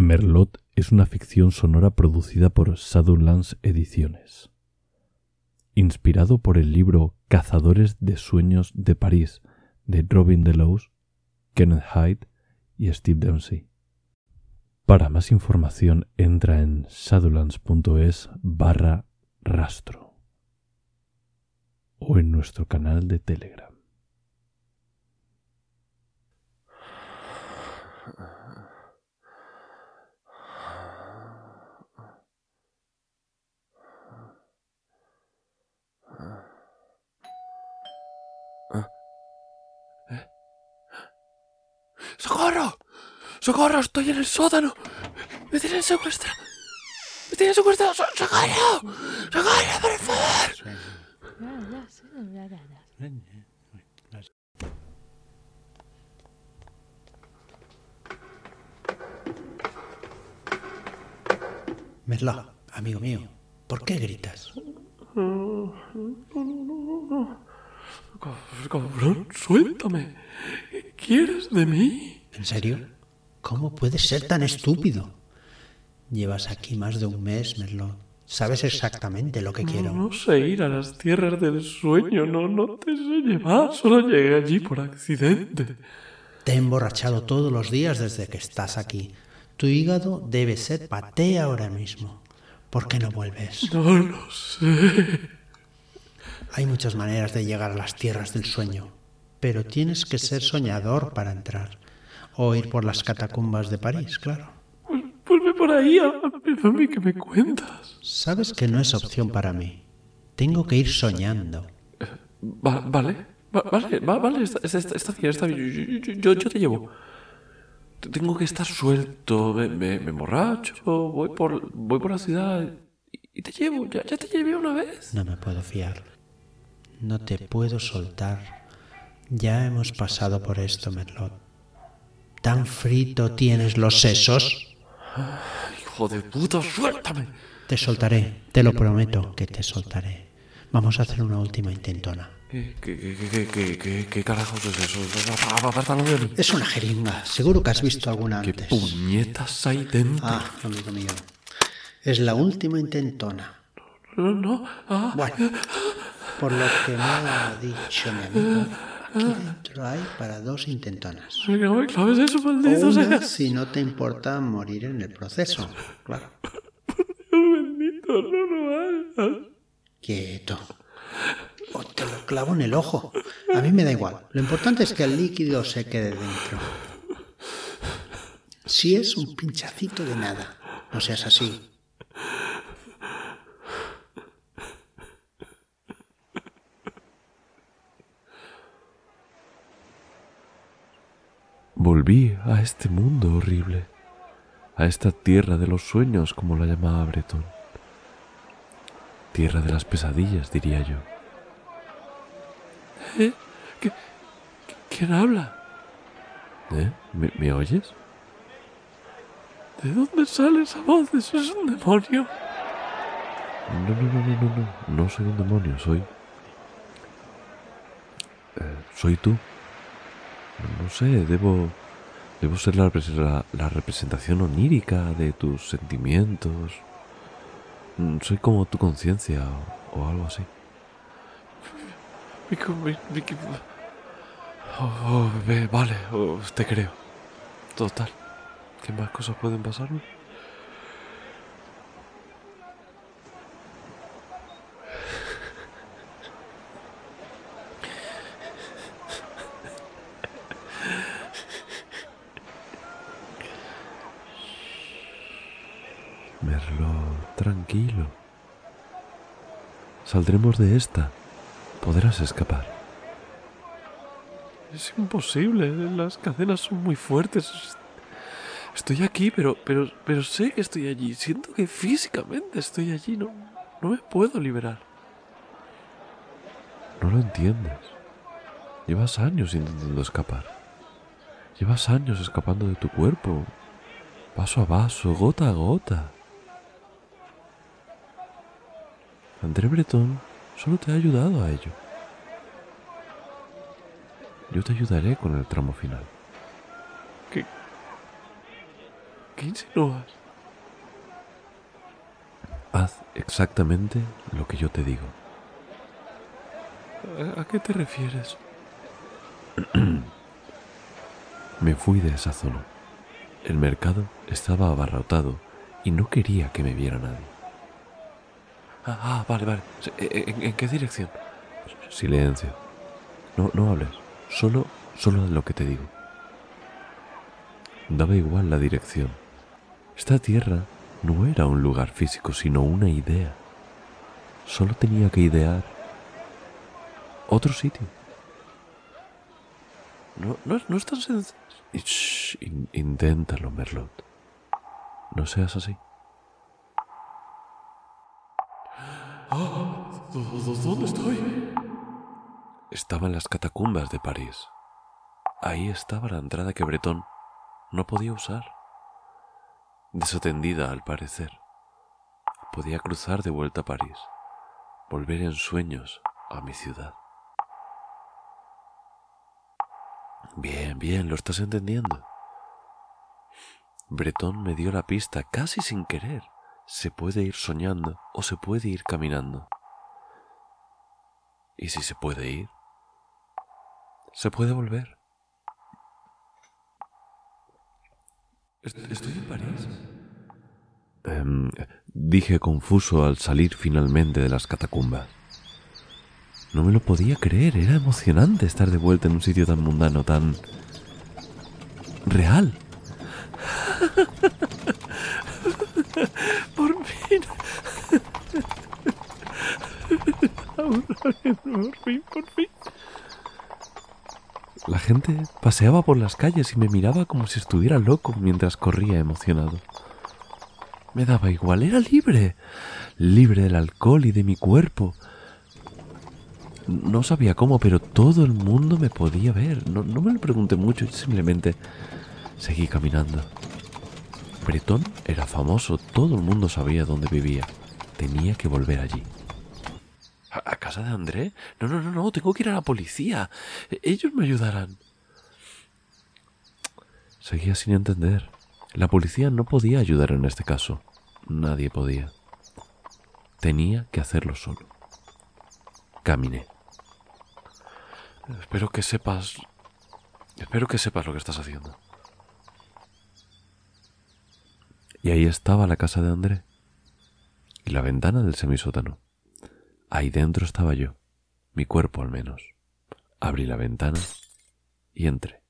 Merlot es una ficción sonora producida por Shadowlands Ediciones. Inspirado por el libro Cazadores de Sueños de París de Robin Delos, Kenneth Hyde y Steve Dempsey. Para más información entra en shadowlands.es barra rastro o en nuestro canal de Telegram. ¡Socorro! ¡Socorro! ¡Estoy en el sótano! ¡Me tienen secuestrado! ¡Me tienen secuestrado! ¡So- ¡Socorro! ¡Socorro, por favor! Merlot, amigo mío, ¿por qué gritas? Cabrón, suéltame. ¿Qué quieres de mí? ¿En serio? ¿Cómo puedes ser tan estúpido? Llevas aquí más de un mes, Merlot. Sabes exactamente lo que quiero. No sé ir a las tierras del sueño, no, no te sé llevar. Solo llegué allí por accidente. Te he emborrachado todos los días desde que estás aquí. Tu hígado debe ser paté ahora mismo. ¿Por qué no vuelves? No lo sé. Hay muchas maneras de llegar a las tierras del sueño, pero tienes que ser soñador para entrar. O ir por las catacumbas de París, claro. Pues, por ahí mí que me cuentas. Sabes que no es opción para mí. Tengo que ir soñando. Va- vale, va- vale, va- vale, está, está- está bien, está bien. Yo, yo- te llevo. Tengo que estar suelto, me, me, me emborracho, voy por, voy por la ciudad y, y te llevo. Ya, ya te llevé una vez. No me puedo fiar. No te puedo soltar. Ya hemos pasado por esto, Merlot. ¿Tan frito tienes los sesos? Hijo de puta, suéltame. Te soltaré, te lo prometo que te soltaré. Vamos a hacer una última intentona. ¿Qué, qué, qué, qué, qué, qué, qué carajos es eso? De mí. Es una jeringa, seguro que has visto alguna ¿Qué antes. puñetas hay dentro? Ah, amigo mío. Es la última intentona. No, no. Ah, Bueno, por lo que me ha dicho mi amigo, aquí dentro hay para dos intentonas. claves eso, maldito Una si no te importa morir en el proceso. Claro. Bendito, no lo hagas. Quieto. O te lo clavo en el ojo. A mí me da igual. Lo importante es que el líquido se quede dentro. Si es un pinchacito de nada, no seas así. A este mundo horrible, a esta tierra de los sueños, como la llamaba Breton. Tierra de las pesadillas, diría yo. ¿Eh? ¿Qué- ¿Quién habla? ¿Eh? ¿Me, me oyes? ¿De dónde sale esa voz? Eso es un demonio. No, no, no, no, no, no. No soy un demonio, soy... Eh, soy tú. No sé, debo... Debo ser la, la- la representación onírica de tus sentimientos. Mm, Soy como tu conciencia o, algo así. Oh, oh, vale, oh, te creo. Total. ¿Qué más cosas pueden pasarme? Merlot, tranquilo. Saldremos de esta. Podrás escapar. Es imposible, las cadenas son muy fuertes. Estoy aquí, pero, pero, pero sé que estoy allí. Siento que físicamente estoy allí. No, no me puedo liberar. No lo entiendes. Llevas años intentando escapar. Llevas años escapando de tu cuerpo. Paso a paso, gota a gota. André Breton solo te ha ayudado a ello. Yo te ayudaré con el tramo final. ¿Qué, ¿Qué insinúas? Haz exactamente lo que yo te digo. ¿A, a qué te refieres? Me fui de esa zona. El mercado estaba abarrotado y no quería que me viera nadie. Ah, ah, vale, vale. ¿En, qué dirección? Silencio. No, no hables. Solo, solo de lo que te digo. Daba igual la dirección. Esta tierra no era un lugar físico, sino una idea. Solo tenía que idear otro sitio. No, no, no es tan sencillo. Inténtalo, Merlot. No seas así. ¿Dónde estoy? Estaba en las catacumbas de París. Ahí estaba la entrada que Bretón no podía usar. Desatendida, al parecer. Podía cruzar de vuelta a París, volver en sueños a mi ciudad. Bien, bien, lo estás entendiendo. Bretón me dio la pista casi sin querer. Se puede ir soñando o se puede ir caminando. Y si se puede ir, se puede volver. Est- ¿Estoy en París? Em, dije confuso al salir finalmente de las catacumbas. No me lo podía creer, era emocionante estar de vuelta en un sitio tan mundano, tan... real. Por fin. Por fin, por fin. La gente paseaba por las calles y me miraba como si estuviera loco mientras corría emocionado. Me daba igual, era libre, libre del alcohol y de mi cuerpo. No sabía cómo, pero todo el mundo me podía ver. No, me lo pregunté mucho, yo simplemente seguí caminando. Bretón era famoso, todo el mundo sabía dónde vivía. Tenía que volver allí. ¿A, casa de André? No, no, no, no, tengo que ir a la policía. E- Ellos me ayudarán. Seguía sin entender. La policía no podía ayudar en este caso. Nadie podía. Tenía que hacerlo solo. Caminé. Espero que sepas. Espero que sepas lo que estás haciendo. Y ahí estaba la casa de André. Y la ventana del semisótano. Ahí dentro estaba yo. Mi cuerpo al menos. Abrí la ventana y entré.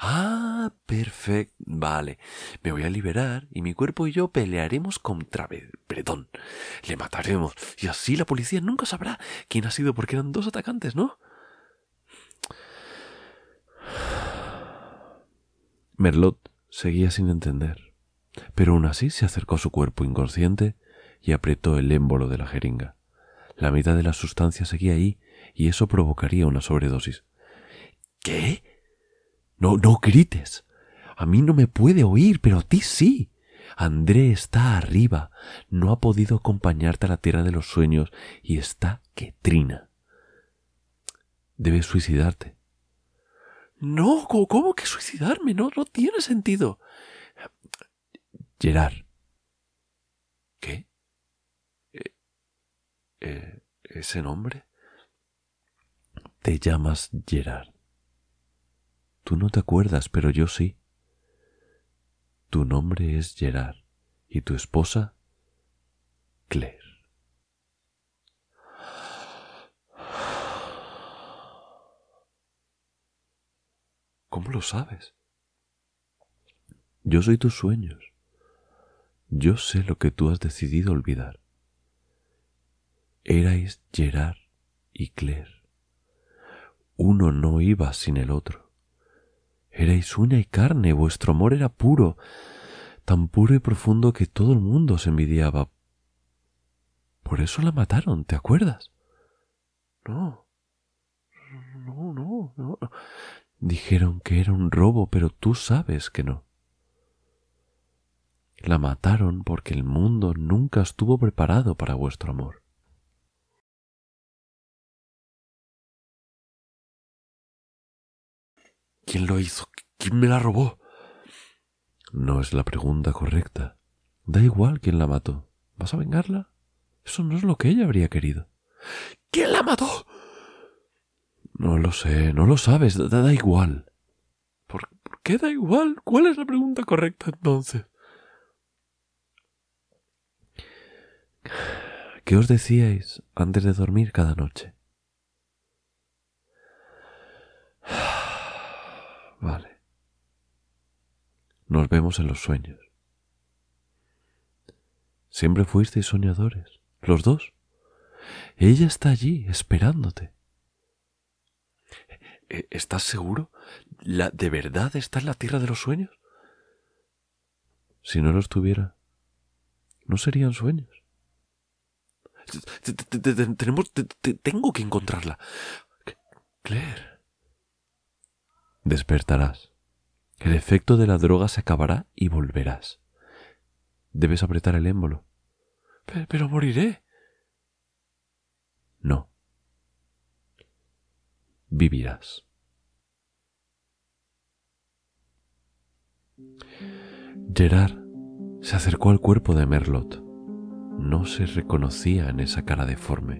Ah, perfecto. Vale. Me voy a liberar y mi cuerpo y yo pelearemos contra Bretón. Le mataremos. Y así la policía nunca sabrá quién ha sido porque eran dos atacantes, ¿no? Merlot seguía sin entender, pero aún así se acercó a su cuerpo inconsciente y apretó el émbolo de la jeringa. La mitad de la sustancia seguía ahí y eso provocaría una sobredosis. ¿Qué? No, no grites. A mí no me puede oír, pero a ti sí. André está arriba, no ha podido acompañarte a la tierra de los sueños y está que trina. Debes suicidarte. No, ¿cómo, que suicidarme? No, no tiene sentido. Gerard, ¿Qué? Eh, eh, ¿Ese nombre? te llamas Gerard. Tú no te acuerdas, pero yo sí. Tu nombre es Gerard y tu esposa, Claire. ¿Cómo lo sabes? Yo soy tus sueños. Yo sé lo que tú has decidido olvidar. Erais Gerard y Claire. Uno no iba sin el otro. Erais uña y carne, vuestro amor era puro, tan puro y profundo que todo el mundo os envidiaba. Por eso la mataron, ¿te acuerdas? No. No, no, no. Dijeron que era un robo, pero tú sabes que no. La mataron porque el mundo nunca estuvo preparado para vuestro amor. ¿Quién lo hizo? ¿Quién me la robó? No es la pregunta correcta. Da igual quién la mató. ¿Vas a vengarla? Eso no es lo que ella habría querido. ¿Quién la mató? No lo sé, no lo sabes, da, igual. ¿Por, ¿Por qué da igual? ¿Cuál es la pregunta correcta entonces? ¿Qué os decíais antes de dormir cada noche? Vale. Nos vemos en los sueños. Siempre fuisteis soñadores, los dos. Ella está allí, esperándote. ¿E-, ¿Estás seguro? ¿La, ¿De verdad está en la tierra de los sueños? Si no lo estuviera, no serían sueños. Tengo que encontrarla. Claire. Despertarás. El efecto de la droga se acabará y volverás. Debes apretar el émbolo. Pero, moriré. No. Vivirás. Gerard se acercó al cuerpo de Merlot. No se reconocía en esa cara deforme,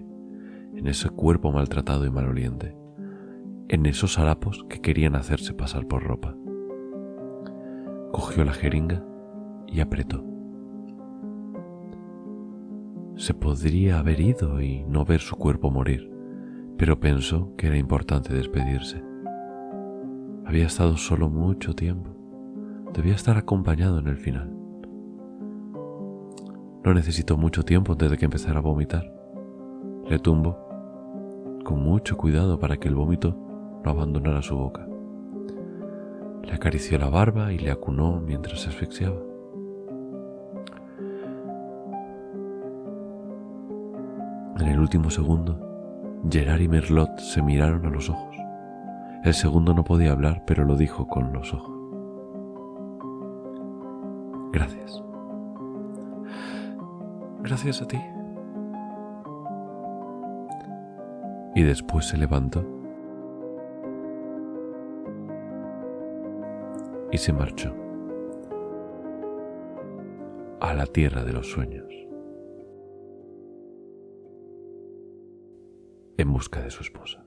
en ese cuerpo maltratado y maloliente, en esos harapos que querían hacerse pasar por ropa. Cogió la jeringa y apretó. Se podría haber ido y no ver su cuerpo morir, pero pensó que era importante despedirse. Había estado solo mucho tiempo. Debía estar acompañado en el final. No necesitó mucho tiempo antes de que empezara a vomitar. Le tumbó con mucho cuidado para que el vómito no abandonara su boca. Le acarició la barba y le acunó mientras se asfixiaba. En el último segundo, Gerard y Merlot se miraron a los ojos. El segundo no podía hablar, pero lo dijo con los ojos. Gracias. Gracias a ti. Y después se levantó y se marchó a la tierra de los sueños. en busca de su esposa.